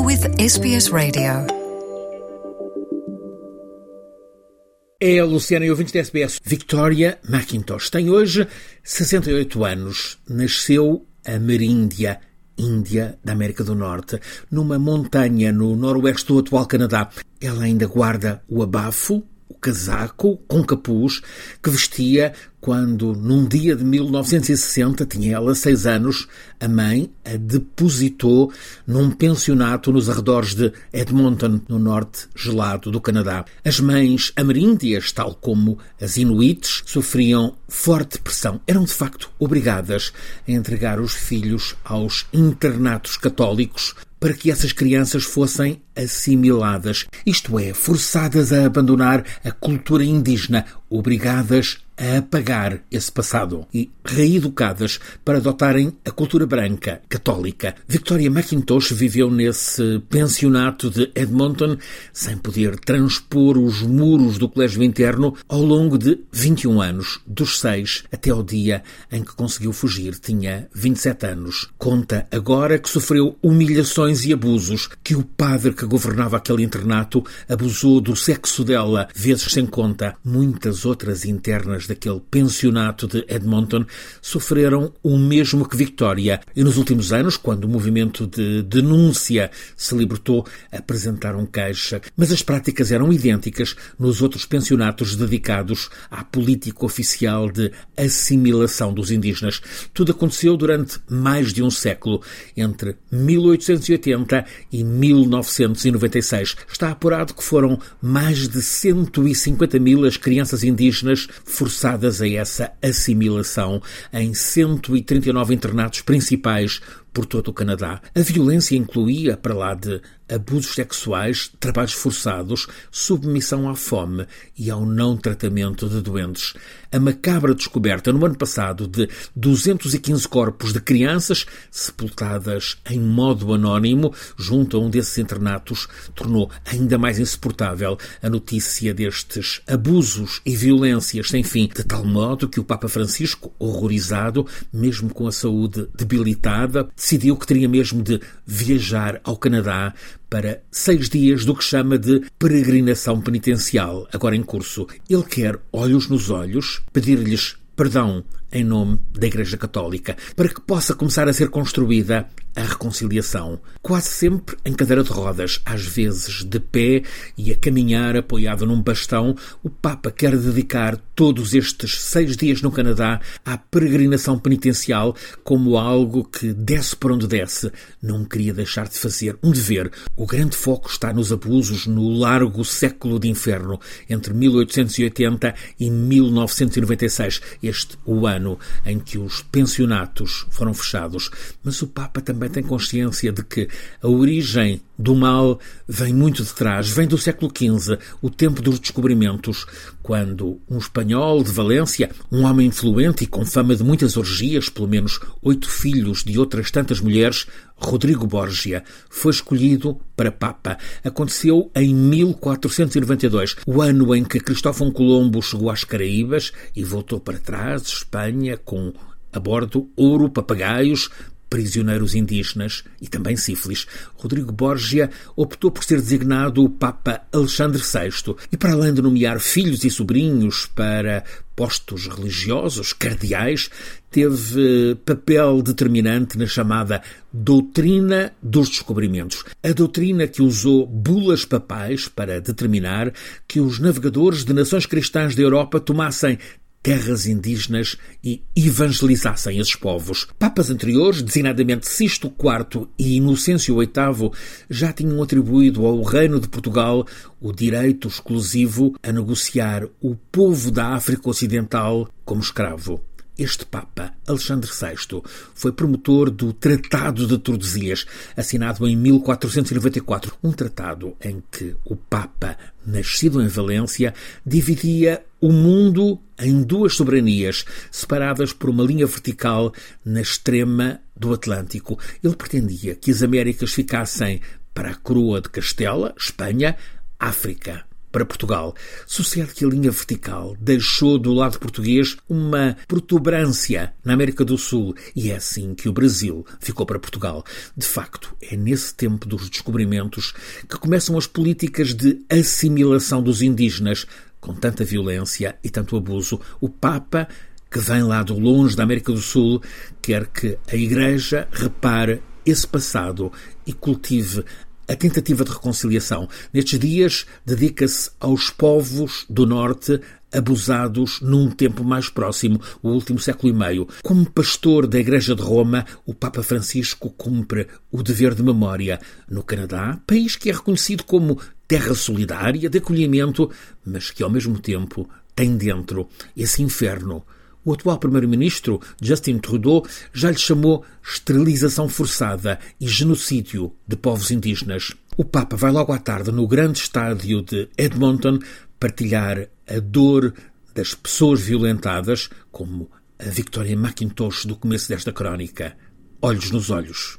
You're with SBS Radio. É a Luciana e ouvinte da SBS. Victoria McIntosh tem hoje 68 anos. Nasceu a Meríndia, Índia da América do Norte, numa montanha no noroeste do atual Canadá. Ela ainda guarda o abafo, o casaco com capuz que vestia quando, num dia de 1960, tinha ela seis anos, a mãe a depositou num pensionato nos arredores de Edmonton, no norte gelado do Canadá. As mães ameríndias, tal como as inuites, sofriam forte pressão. Eram, de facto, obrigadas a entregar os filhos aos internatos católicos para que essas crianças fossem assimiladas, isto é, forçadas a abandonar a cultura indígena, obrigadas a apagar esse passado e reeducadas para adotarem a cultura branca, católica. Victoria McIntosh viveu nesse pensionato de Edmonton sem poder transpor os muros do colégio interno ao longo de 21 anos, dos 6 até ao dia em que conseguiu fugir. Tinha 27 anos. Conta agora que sofreu humilhações e abusos, que o padre que governava aquele internato abusou do sexo dela, vezes sem conta. Muitas outras internas daquele pensionato de Edmonton sofreram o mesmo que Victoria. E nos últimos anos, quando o movimento de denúncia se libertou, apresentaram queixa. Mas as práticas eram idênticas nos outros pensionatos dedicados à política oficial de assimilação dos indígenas. Tudo aconteceu durante mais de um século, entre 1880 e 1996. Está apurado que foram mais de 150 mil as crianças indígenas forçadas a essa assimilação em 139 internatos principais por todo o Canadá. A violência incluía, para lá de abusos sexuais, trabalhos forçados, submissão à fome e ao não tratamento de doentes. A macabra descoberta no ano passado de 215 corpos de crianças sepultadas em modo anónimo junto a um desses internatos tornou ainda mais insuportável a notícia destes abusos e violências sem fim, de tal modo que o Papa Francisco, horrorizado, mesmo com a saúde debilitada, decidiu que teria mesmo de viajar ao Canadá para seis dias do que chama de peregrinação penitencial, agora em curso. Ele quer, olhos nos olhos, pedir-lhes perdão em nome da Igreja Católica, para que possa começar a ser construída a reconciliação, quase sempre em cadeira de rodas, às vezes de pé e a caminhar apoiado num bastão, o Papa quer dedicar todos estes seis dias no Canadá à peregrinação penitencial como algo que desce por onde desce. Não queria deixar de fazer um dever. O grande foco está nos abusos no largo século de inferno, entre 1880 e 1996, este o ano em que os pensionatos foram fechados, mas o Papa também tem consciência de que a origem do mal vem muito de trás, vem do século XV, o tempo dos descobrimentos, quando um espanhol de Valência, um homem influente e com fama de muitas orgias, pelo menos oito filhos de outras tantas mulheres, Rodrigo Borgia, foi escolhido para Papa. Aconteceu em 1492, o ano em que Cristóvão Colombo chegou às Caraíbas e voltou para trás, Espanha, com a bordo ouro, papagaios, prisioneiros indígenas e também sífilis, Rodrigo Borgia optou por ser designado o Papa Alexandre VI e, para além de nomear filhos e sobrinhos para postos religiosos, cardeais, teve papel determinante na chamada doutrina dos descobrimentos. A doutrina que usou bulas papais para determinar que os navegadores de nações cristãs da Europa tomassem terras indígenas e evangelizassem esses povos. Papas anteriores, designadamente Sisto IV e Inocêncio VIII, já tinham atribuído ao Reino de Portugal o direito exclusivo a negociar o povo da África Ocidental como escravo. Este Papa, Alexandre VI, foi promotor do Tratado de Tordesilhas, assinado em 1494, um tratado em que o Papa, nascido em Valência, dividia o mundo em duas soberanias, separadas por uma linha vertical na extrema do Atlântico. Ele pretendia que as Américas ficassem para a coroa de Castela, Espanha, África para Portugal. Sucede que a linha vertical deixou do lado português uma protuberância na América do Sul e é assim que o Brasil ficou para Portugal. De facto, é nesse tempo dos descobrimentos que começam as políticas de assimilação dos indígenas, com tanta violência e tanto abuso. O Papa que vem lá do longe da América do Sul, quer que a Igreja repare esse passado e cultive a tentativa de reconciliação. Nestes dias, dedica-se aos povos do Norte abusados num tempo mais próximo, o último século e meio. Como pastor da Igreja de Roma, o Papa Francisco cumpre o dever de memória no Canadá, país que é reconhecido como terra solidária de acolhimento, mas que ao mesmo tempo tem dentro esse inferno o atual primeiro-ministro, Justin Trudeau, já lhe chamou esterilização forçada e genocídio de povos indígenas. O Papa vai logo à tarde no grande estádio de Edmonton partilhar a dor das pessoas violentadas, como a Victoria McIntosh do começo desta crónica. Olhos nos olhos.